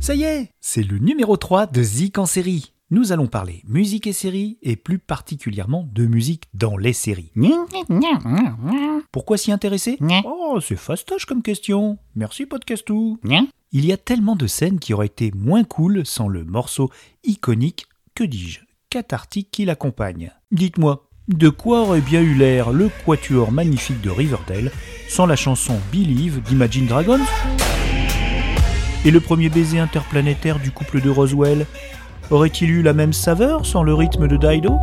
Ça y est, c'est le numéro 3 de Zik en série. Nous allons parler musique et séries, et plus particulièrement de musique dans les séries. Pourquoi s'y intéresser? Oh, c'est fastoche comme question. Merci Podcastou. Il y a tellement de scènes qui auraient été moins cool sans le morceau iconique, que dis-je, cathartique qui l'accompagne. Dites-moi, de quoi aurait bien eu l'air le quatuor magnifique de Riverdale sans la chanson Believe d'Imagine Dragons? Et le premier baiser interplanétaire du couple de Roswell Aurait-il eu la même saveur sans le rythme de Dido?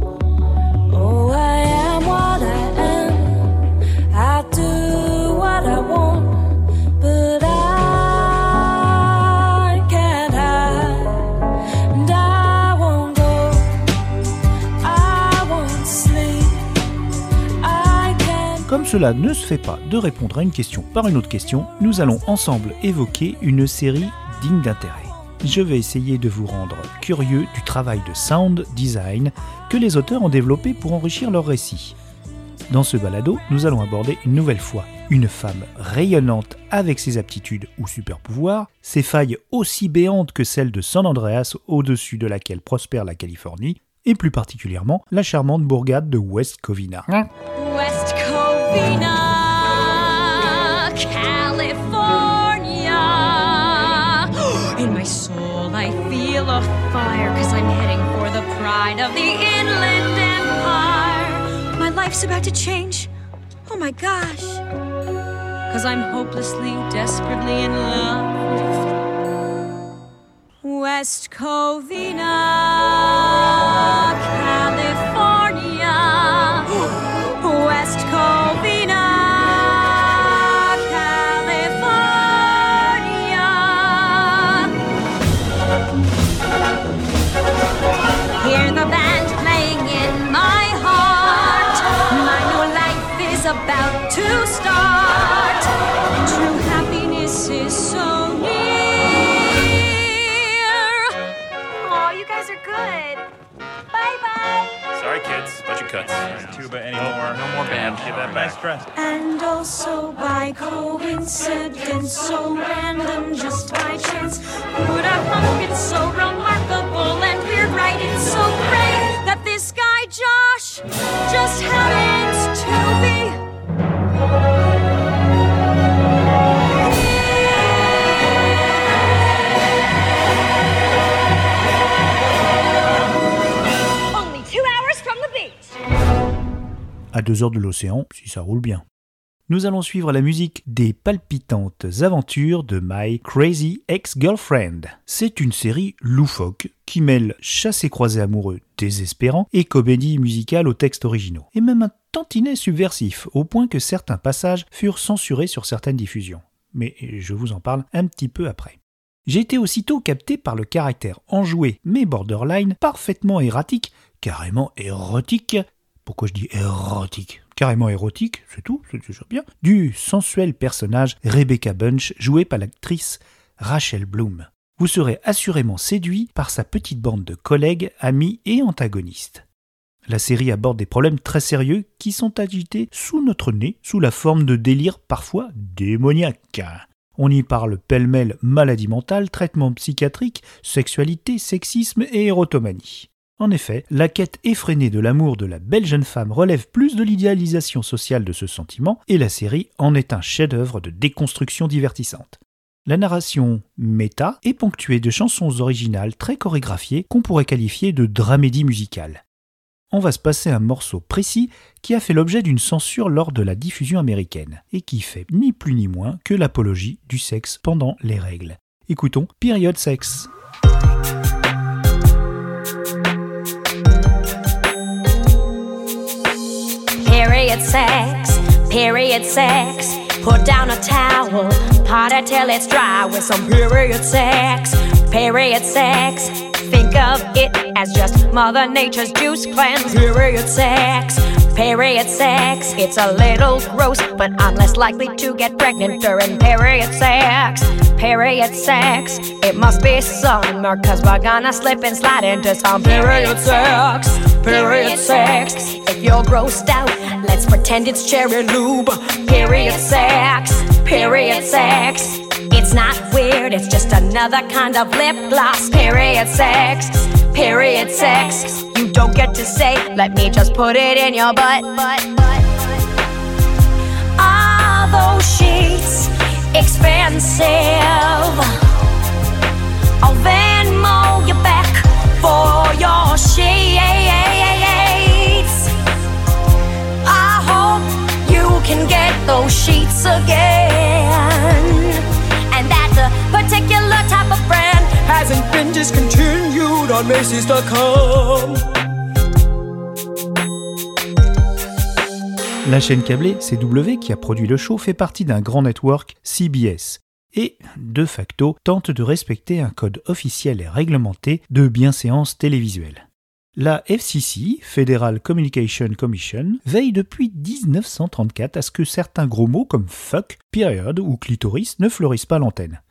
Cela ne se fait pas de répondre à une question par une autre question, nous allons ensemble évoquer une série digne d'intérêt. Je vais essayer de vous rendre curieux du travail de sound design que les auteurs ont développé pour enrichir leur récit. Dans ce balado, nous allons aborder une nouvelle fois une femme rayonnante avec ses aptitudes ou super-pouvoirs, ses failles aussi béantes que celles de San Andreas au-dessus de laquelle prospère la Californie, et plus particulièrement la charmante bourgade de West Covina. Covina, California. In my soul, I feel a fire, cause I'm heading for the pride of the Inland Empire. My life's about to change. Oh my gosh. Cause I'm hopelessly, desperately in love West Covina, cuts. Tuba anymore. No more band. Give that back. Stress. And also by coincidence, so random, just by chance. Would have thunk it's so remarkable and weird, right? It's so great à deux heures de l'océan, si ça roule bien. Nous allons suivre la musique des palpitantes aventures de My Crazy Ex-Girlfriend. C'est une série loufoque qui mêle chassé-croisé amoureux désespérant et comédie musicale aux textes originaux. Et même un tantinet subversif, au point que certains passages furent censurés sur certaines diffusions. Mais je vous en parle un petit peu après. J'ai été aussitôt capté par le caractère enjoué mais borderline, parfaitement erratique, carrément érotique, pourquoi je dis érotique? Carrément érotique, c'est tout, c'est déjà bien. Du sensuel personnage Rebecca Bunch, joué par l'actrice Rachel Bloom. Vous serez assurément séduit par sa petite bande de collègues, amis et antagonistes. La série aborde des problèmes très sérieux qui sont agités sous notre nez sous la forme de délires parfois démoniaques. On y parle pêle-mêle maladie mentale, traitement psychiatrique, sexualité, sexisme et érotomanie. En effet, la quête effrénée de l'amour de la belle jeune femme relève plus de l'idéalisation sociale de ce sentiment, et la série en est un chef-d'œuvre de déconstruction divertissante. La narration méta est ponctuée de chansons originales très chorégraphiées qu'on pourrait qualifier de dramédie musicale. On va se passer un morceau précis qui a fait l'objet d'une censure lors de la diffusion américaine, et qui fait ni plus ni moins que l'apologie du sexe pendant les règles. Écoutons Period Sex. Period sex, period sex. Put down a towel, pot it till it's dry with some period sex, period sex. Think of it as just Mother Nature's juice cleanse. Period sex, period sex. It's a little gross, but I'm less likely to get pregnant during period sex. Period sex. It must be summer, cause we're gonna slip and slide into some period sex. Period sex. If you're grossed out, let's pretend it's cherry lube. Period sex. Period sex. It's not weird. It's just another kind of lip gloss. Period sex. Period sex. You don't get to say, let me just put it in your butt. Are those sheets expensive? I'll Venmo you back for your sheets. I hope you can get those sheets again. And that the particular type of brand hasn't been discontinued on Macy's.com. La chaîne câblée CW qui a produit le show fait partie d'un grand network CBS et, de facto, tente de respecter un code officiel et réglementé de bienséance télévisuelle. La FCC, Federal Communication Commission, veille depuis 1934 à ce que certains gros mots comme fuck, period ou clitoris ne fleurissent pas l'antenne.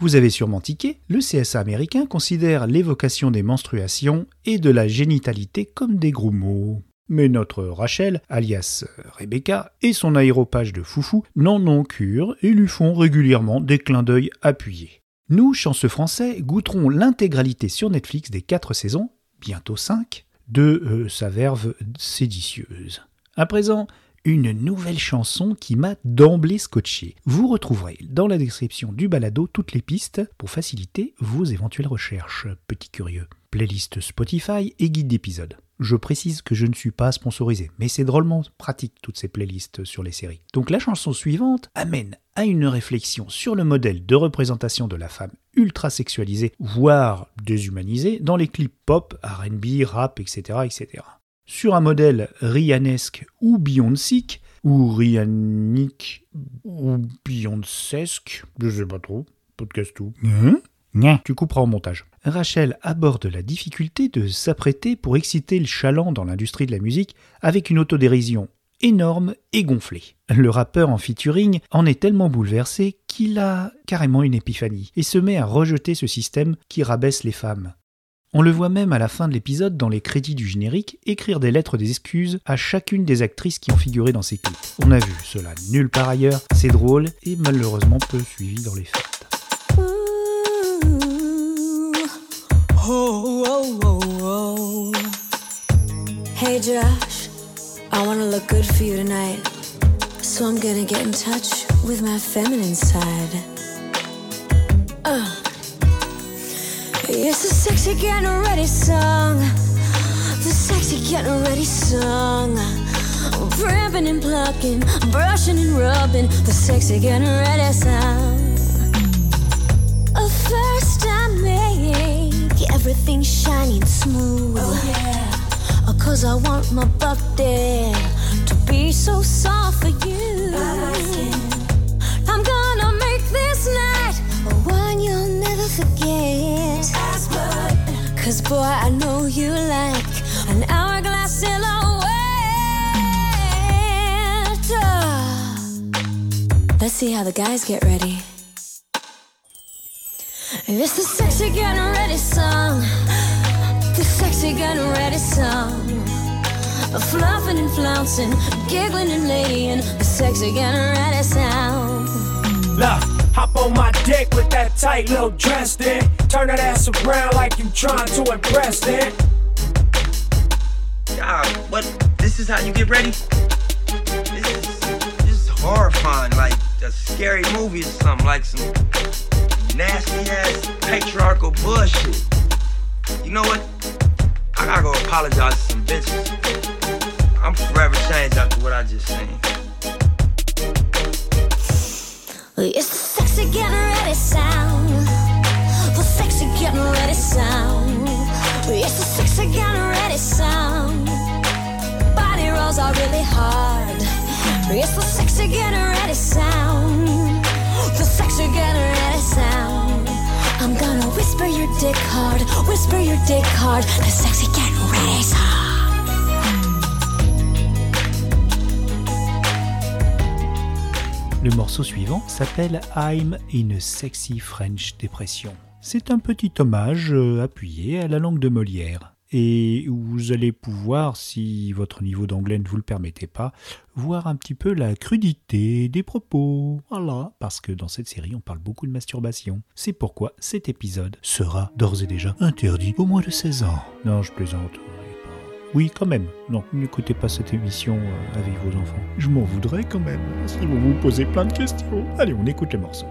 Vous avez sûrement tiqué, le CSA américain considère l'évocation des menstruations et de la génitalité comme des gros mots. Mais notre Rachel, alias Rebecca, et son aéropage de foufou n'en ont cure et lui font régulièrement des clins d'œil appuyés. Nous, chanceux français, goûterons l'intégralité sur Netflix des quatre saisons, bientôt cinq, de euh, sa verve séditieuse. À présent, une nouvelle chanson qui m'a d'emblée scotché. Vous retrouverez dans la description du balado toutes les pistes pour faciliter vos éventuelles recherches, petit curieux. Playlist Spotify et guide d'épisode. Je précise que je ne suis pas sponsorisé, mais c'est drôlement pratique toutes ces playlists sur les séries. Donc la chanson suivante amène à une réflexion sur le modèle de représentation de la femme ultra sexualisée, voire déshumanisée, dans les clips pop, RB, rap, etc., etc. Sur un modèle Rihannesque ou Beyoncéique, ou Rihannique, ou Beyoncésque, je sais pas trop, podcast tout. Tu couperas au montage. Rachel aborde la difficulté de s'apprêter pour exciter le chaland dans l'industrie de la musique avec une autodérision énorme et gonflée. Le rappeur en featuring en est tellement bouleversé qu'il a carrément une épiphanie et se met à rejeter ce système qui rabaisse les femmes. On le voit même à la fin de l'épisode dans les crédits du générique écrire des lettres d'excuses à chacune des actrices qui ont figuré dans ses clips. On a vu cela nulle part ailleurs, c'est drôle et malheureusement peu suivi dans les faits. Oh, oh, oh, hey Josh, I wanna look good for you tonight. So I'm gonna get in touch with my feminine side. Uh. It's a sexy getting ready song. The sexy getting ready song. Primping and plucking, brushing and rubbing. The sexy getting ready song. First I make everything shiny and smooth. Oh yeah. Uh, Cause I want my body to be so soft for you. Forget. Cause boy, I know you like an hourglass silhouette. Ah. Let's see how the guys get ready. It's the sexy getting ready song. The sexy getting ready song. Fluffing and flouncing, giggling and laying. The sexy getting ready sound. Love, hop on my dick with that tight little dress then. Turn that ass around like you trying to impress then. What? This is how you get ready? This is, this is horrifying, like a scary movie or something, like some nasty ass patriarchal bullshit. You know what? I gotta go apologize to some bitches. I'm forever changed after what I just seen. It's the sexy getting ready sound. The sexy getting ready sound. It's the sexy getting ready sound. Body rolls are really hard. It's the sexy getting ready sound. The sexy getting ready sound. I'm gonna whisper your dick hard, whisper your dick hard. The sexy Le morceau suivant s'appelle I'm in a Sexy French Depression. C'est un petit hommage euh, appuyé à la langue de Molière. et vous allez pouvoir, si votre niveau d'anglais ne vous le permettez pas, voir un petit peu la crudité des propos. Voilà, parce que dans cette série, on parle beaucoup de masturbation. C'est pourquoi cet épisode sera d'ores et déjà interdit au moins de 16 ans. Non, je plaisante. Oui, quand même. Non, n'écoutez pas cette émission euh, avec vos enfants. Je m'en voudrais quand même, parce qu'ils vont vous poser plein de questions. Allez, on écoute le morceau.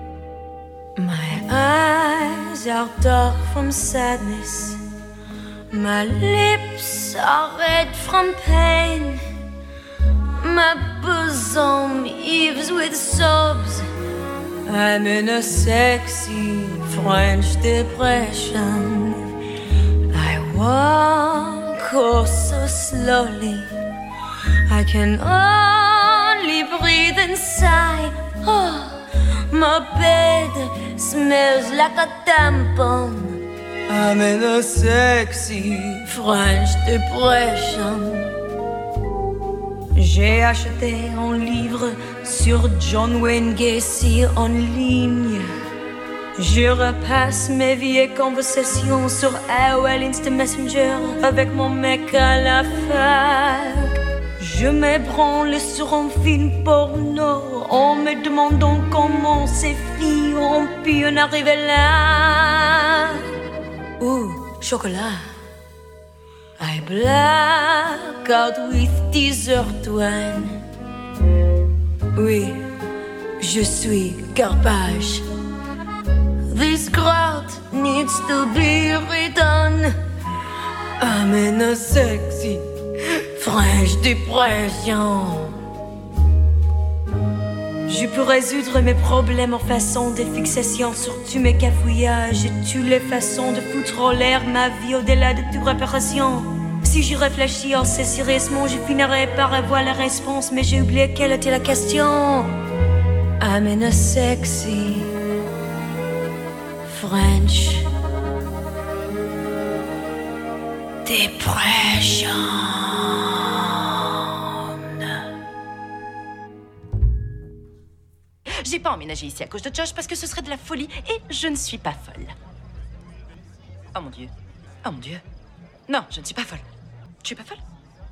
My eyes are dark from sadness. My lips are red from pain. My bosom heaves with sobs. I'm in a sexy French depression. I walk oh so slowly. I can only breathe and sigh. Oh, my bed smells like a tampon. I'm in a sexy French depression. J'ai acheté un livre sur John Wayne Gacy en ligne. Je repasse mes vieilles conversations sur AOL Instant Messenger avec mon mec à la fac. Je m'ébranle sur un film porno en me demandant comment ces filles ont pu en arriver là. Ouh, chocolat. I black out with wine. Oui, je suis garbage. This crowd needs to be redone. I'm in a sexy French depression. Je peux résoudre mes problèmes en façon de fixation sur tous mes cafouillages et toutes les façons de foutre en l'air ma vie au-delà de toute réparation. Si j'y réfléchis assez sérieusement, je finirai par avoir la réponse, mais j'ai oublié quelle était la question. I'm in a sexy French. J'ai pas emménagé ici à cause de Josh parce que ce serait de la folie et je ne suis pas folle. Oh mon dieu. Oh mon dieu. Non, je ne suis pas folle. Je suis pas folle?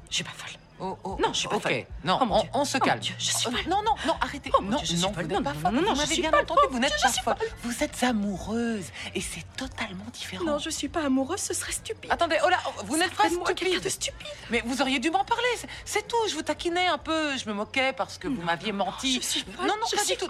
Je suis pas folle. Oh, oh, Non, je suis pas ok. folle. Non, Oh, mon on, Dieu. on se Oh, mon calme. Dieu, je suis Oh, folle. Non, non, non, arrêtez. Oh, mon non, Dieu, je suis non, folle. vous Non, n'êtes pas non, folle. non, non, Vous je m'avez suis bien folle. entendu, vous n'êtes pas suis folle. Vous êtes amoureuse et c'est totalement différent. Non, je suis pas amoureuse, ce serait stupide. Attendez, oh là, vous n'êtes pas stupide. de stupide. Mais vous auriez dû m'en parler, c'est- tout. Je vous taquinais un peu, je me moquais parce que vous m'aviez menti. je suis folle, Non, non, je pas suis du tout.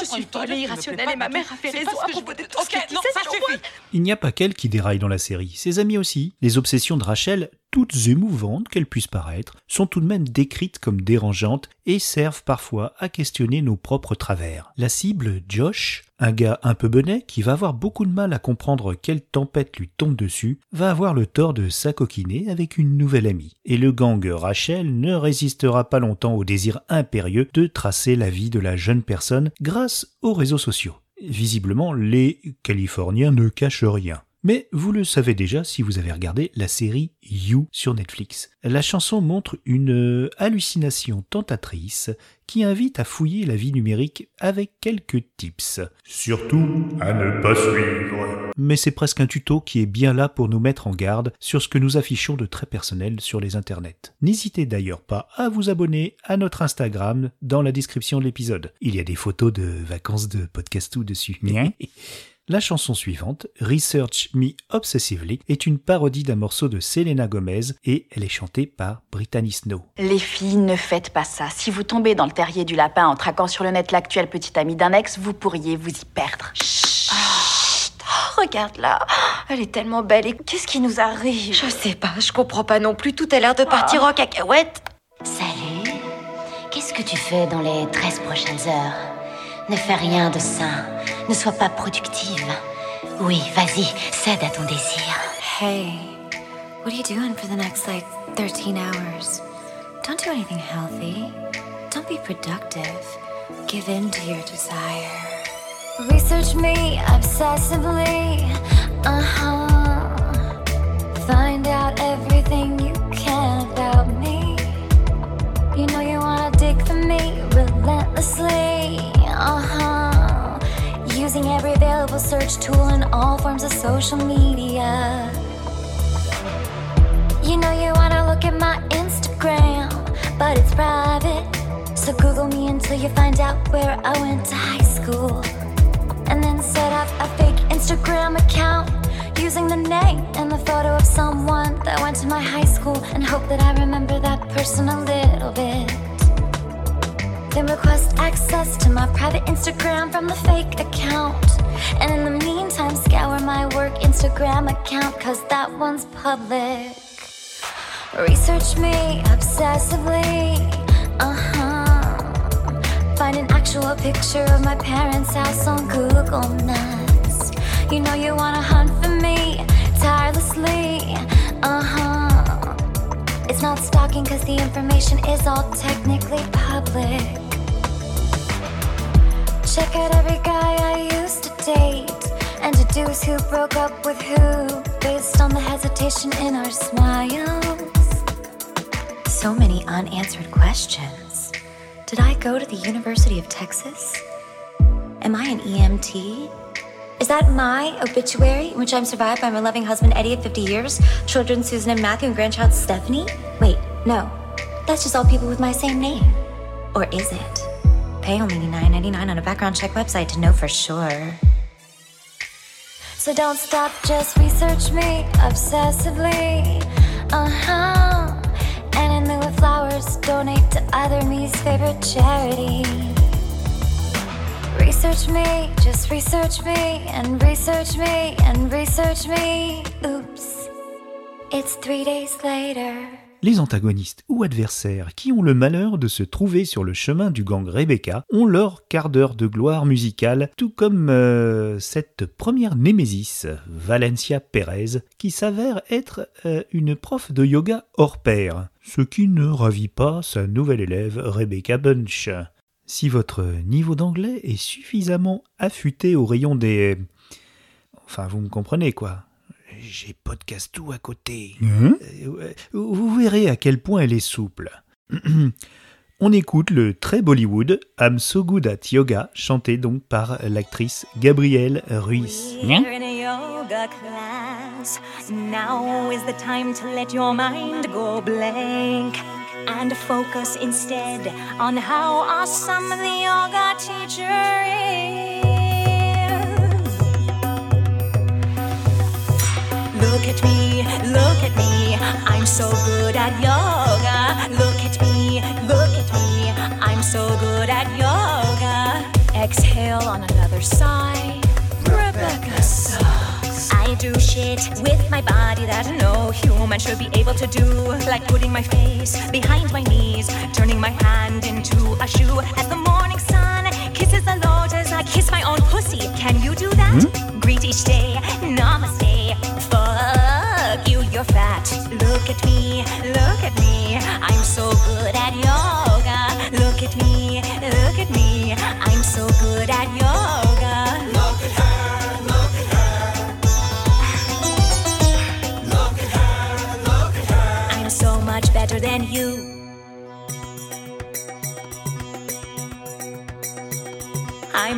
Je suis folle et irrationnelle pas et ma mère a fait raison pas à propos de tout ce qu'elle non, disait. Il n'y a pas qu'elle qui déraille dans la série, ses amies aussi. Les obsessions de Rachel, toutes émouvantes qu'elles puissent paraître, sont tout de même décrites comme dérangeantes et servent parfois à questionner nos propres travers. La cible, Josh, un gars un peu benet qui va avoir beaucoup de mal à comprendre quelle tempête lui tombe dessus, va avoir le tort de s'acoquiner avec une nouvelle amie. Et le gang Rachel ne résistera pas longtemps au désir impérieux de tracer la vie de la jeune personne grâce aux réseaux sociaux. Visiblement, les Californiens ne cachent rien. Mais vous le savez déjà si vous avez regardé la série You sur Netflix. La chanson montre une euh, hallucination tentatrice qui invite à fouiller la vie numérique avec quelques tips. Surtout à ne pas suivre. Mais c'est presque un tuto qui est bien là pour nous mettre en garde sur ce que nous affichons de très personnel sur les internets. N'hésitez d'ailleurs pas à vous abonner à notre Instagram dans la description de l'épisode. Il y a des photos de vacances de podcastou dessus. La chanson suivante, Research Me Obsessively, est une parodie d'un morceau de Selena Gomez et elle est chantée par Brittany Snow. Les filles, ne faites pas ça. Si vous tombez dans le terrier du lapin en traquant sur le net l'actuel petit ami d'un ex, vous pourriez vous y perdre. Oh, regarde là, elle est tellement belle et qu'est-ce qui nous arrive? Je sais pas, je comprends pas non plus, tout a l'air de partir en cacahuète. Salut. Qu'est-ce que tu fais dans les 13 prochaines heures? Ne fais rien de sain. Ne sois pas productive. Oui, vas-y, cède à ton désir. Hey, what are you doing for the next like 13 hours? Don't do anything healthy. Don't be productive. Give in to your desire. Research me obsessively. Uh huh. Find out everything you can about me. You know you wanna dig for me relentlessly. Uh huh. Using every available search tool in all forms of social media. You know you wanna look at my Instagram, but it's private. So Google me until you find out where I went to high school. And then set up a fake Instagram account using the name and the photo of someone that went to my high school and hope that I remember that person a little bit. Then request access to my private Instagram from the fake account. And in the meantime, scour my work Instagram account, cause that one's public. Research me obsessively, uh huh. Find an actual picture of my parents' house on Google Maps. You know you wanna hunt for me tirelessly, uh huh. It's not stalking, cause the information is all technically public. Check out every guy I used to date and deduce who broke up with who based on the hesitation in our smiles. So many unanswered questions. Did I go to the University of Texas? Am I an EMT? Is that my obituary in which I'm survived by my loving husband Eddie of 50 years, children Susan and Matthew, and grandchild Stephanie? Wait, no. That's just all people with my same name. Or is it? Pay only $9.99 on a background check website to know for sure. So don't stop, just research me obsessively. Uh huh. And in lieu of flowers, donate to either me's favorite charity. Research me, just research me, and research me, and research me. Oops. It's three days later. Les antagonistes ou adversaires qui ont le malheur de se trouver sur le chemin du gang Rebecca ont leur quart d'heure de gloire musicale, tout comme euh, cette première némésis, Valencia Perez, qui s'avère être euh, une prof de yoga hors pair, ce qui ne ravit pas sa nouvelle élève Rebecca Bunch. Si votre niveau d'anglais est suffisamment affûté au rayon des... Enfin, vous me comprenez quoi j'ai podcast tout à côté. Euh, vous verrez à quel point elle est souple. On écoute le très Bollywood I'm So Good at Yoga, chanté donc par l'actrice Gabrielle Ruiz. We're in a yoga class. Now is the time to let your mind go blank and focus instead on how awesome the yoga teacher is. Look at me, look at me, I'm so good at yoga. Look at me, look at me, I'm so good at yoga. Exhale on another side. Rebecca sucks. I do shit with my body that no human should be able to do. Like putting my face behind my knees, turning my hand into a shoe. As the morning sun kisses the lotus, I kiss my own pussy. Can you do that? Hmm? Greet each day, namaste. You're fat. Look at me, look at me. I'm so good at yoga. Look at me, look at me. I'm so good at yoga.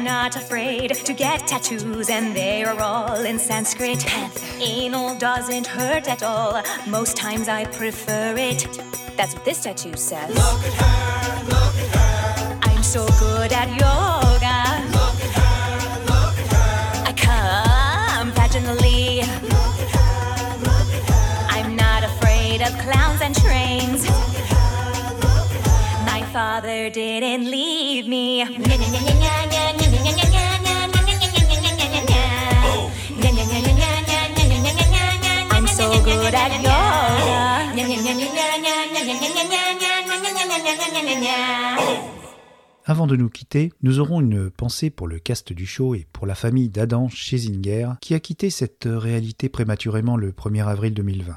Not afraid to get tattoos, and they are all in Sanskrit. Anal doesn't hurt at all. Most times I prefer it. That's what this tattoo says. Look at her, look at her. I'm so good at yoga. Look at her, look at her. I come vaginally. Look at her, look at her. I'm not afraid of clowns and trains. My father didn't leave me. Avant de nous quitter, nous aurons une pensée pour le cast du show et pour la famille d'Adam Schlesinger qui a quitté cette réalité prématurément le 1er avril 2020.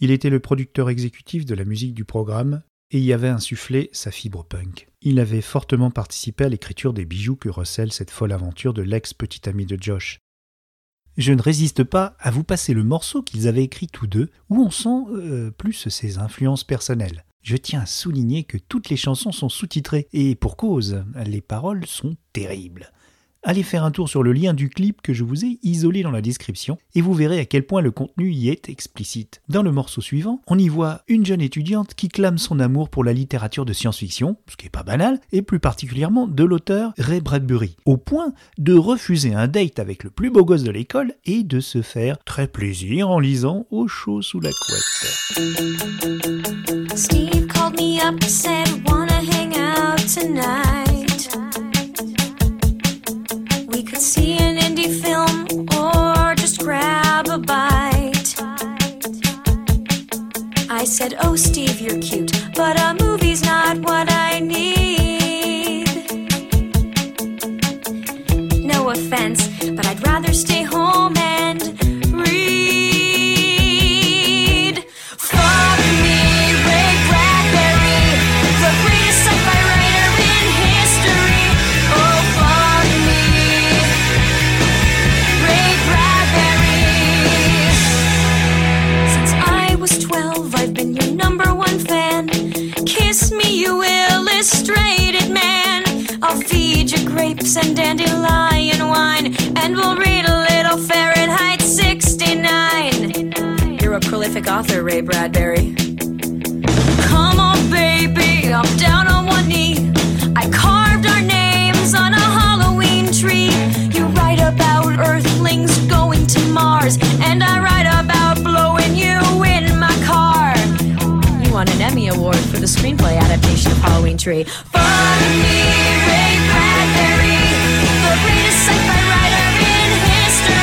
Il était le producteur exécutif de la musique du programme et y avait insufflé sa fibre punk. Il avait fortement participé à l'écriture des bijoux que recèle cette folle aventure de l'ex-petit ami de Josh. Je ne résiste pas à vous passer le morceau qu'ils avaient écrit tous deux, où on sent euh, plus ses influences personnelles. Je tiens à souligner que toutes les chansons sont sous-titrées, et pour cause, les paroles sont terribles. Allez faire un tour sur le lien du clip que je vous ai isolé dans la description et vous verrez à quel point le contenu y est explicite. Dans le morceau suivant, on y voit une jeune étudiante qui clame son amour pour la littérature de science-fiction, ce qui est pas banal, et plus particulièrement de l'auteur Ray Bradbury, au point de refuser un date avec le plus beau gosse de l'école et de se faire très plaisir en lisant au chaud sous la couette. Steve called me up, said, Wanna hang out tonight? See an indie film or just grab a bite. I said, Oh, Steve, you're cute, but a movie's not what I need. No offense, but I'd rather stay home and prolific author, Ray Bradbury. Come on, baby, I'm down on one knee. I carved our names on a Halloween tree. You write about Earthlings going to Mars, and I write about blowing you in my car. You won an Emmy Award for the screenplay adaptation of Halloween Tree. Fuck me, Ray Bradbury, the greatest sci-fi writer in history.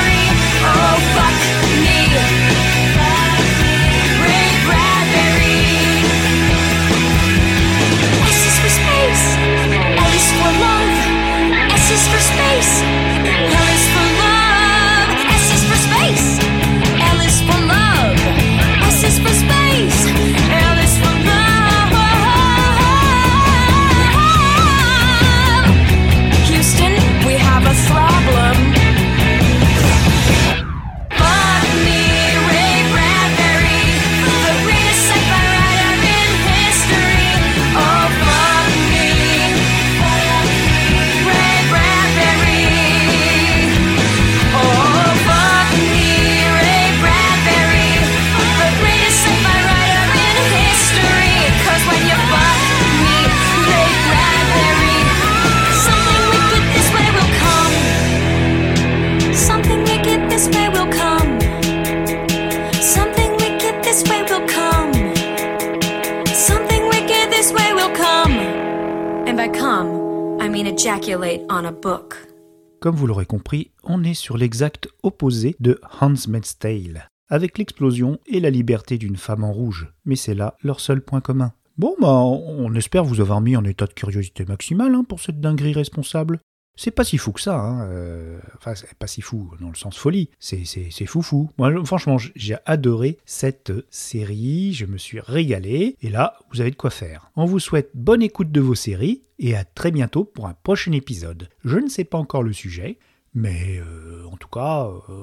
Comme vous l'aurez compris, on est sur l'exact opposé de Handmaid's Tale, avec l'explosion et la liberté d'une femme en rouge, mais c'est là leur seul point commun. Bon, bah, on espère vous avoir mis en état de curiosité maximale hein, pour cette dinguerie responsable. C'est pas si fou que ça, hein. euh, enfin, c'est pas si fou dans le sens folie, c'est, c'est, c'est fou fou. Moi, je- franchement, j'ai adoré cette série, je me suis régalé, et là, vous avez de quoi faire. On vous souhaite bonne écoute de vos séries, et à très bientôt pour un prochain épisode. Je ne sais pas encore le sujet, mais euh, en tout cas, euh,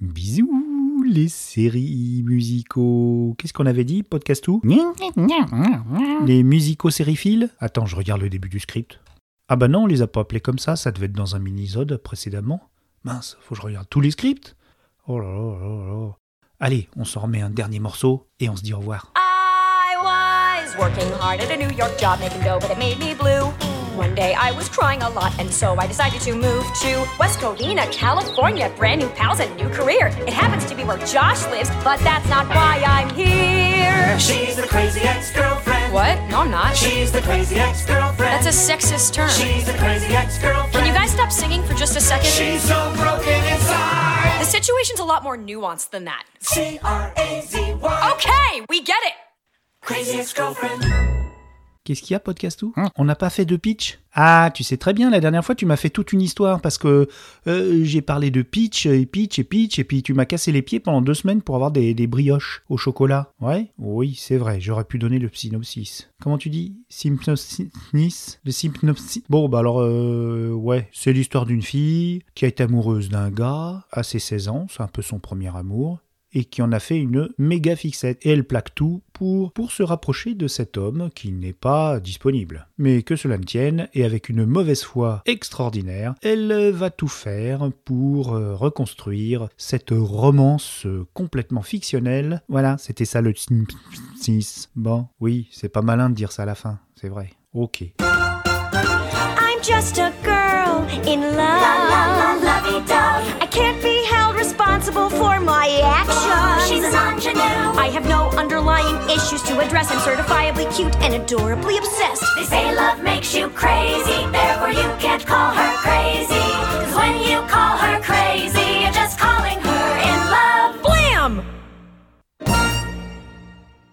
bisous les séries musicaux. Qu'est-ce qu'on avait dit, podcast tout Les musicaux-sériphiles Attends, je regarde le début du script. Ah bah non, on les a pas appelés comme ça, ça devait être dans un mini-sode précédemment. Mince, faut que je regarde tous les scripts Oh là là là là. Allez, on s'en remet un dernier morceau et on se dit au revoir. I was working hard at a New York job making dough, but it made me blue. One day I was crying a lot, and so I decided to move to West Covina, California. Brand new pals and new career. It happens to be where Josh lives, but that's not why I'm here. She's the crazy ex-girlfriend. What? No, I'm not. She's the crazy ex-girlfriend. That's a sexist term. She's the crazy ex-girlfriend. Can you guys stop singing for just a second? She's so broken inside. The situation's a lot more nuanced than that. C-R-A-Z-Y. Okay, we get it. Crazy ex-girlfriend. Qu'est-ce qu'il y a, Podcastou On n'a pas fait de pitch Ah, tu sais très bien, la dernière fois, tu m'as fait toute une histoire parce que euh, j'ai parlé de pitch et pitch et pitch, et puis tu m'as cassé les pieds pendant deux semaines pour avoir des, des brioches au chocolat. Ouais? Oui, c'est vrai, j'aurais pu donner le synopsis. Comment tu dis? Synopsis Le synopsis Bon, bah alors, euh, ouais, c'est l'histoire d'une fille qui a été amoureuse d'un gars à ses 16 ans, c'est un peu son premier amour. Et qui en a fait une méga fixette. Et elle plaque tout pour, pour se rapprocher de cet homme qui n'est pas disponible. Mais que cela ne tienne, et avec une mauvaise foi extraordinaire, elle va tout faire pour euh, reconstruire cette romance complètement fictionnelle. Voilà, c'était ça le 6. Bon, oui, c'est pas malin de dire ça à la fin, c'est vrai. Ok. I'm just a girl in love. responsible for my actions. She's an ingenue. I have no underlying issues to address. I'm certifiably cute and adorably obsessed. They say love makes you crazy, therefore you can't call her crazy. Cause when you call her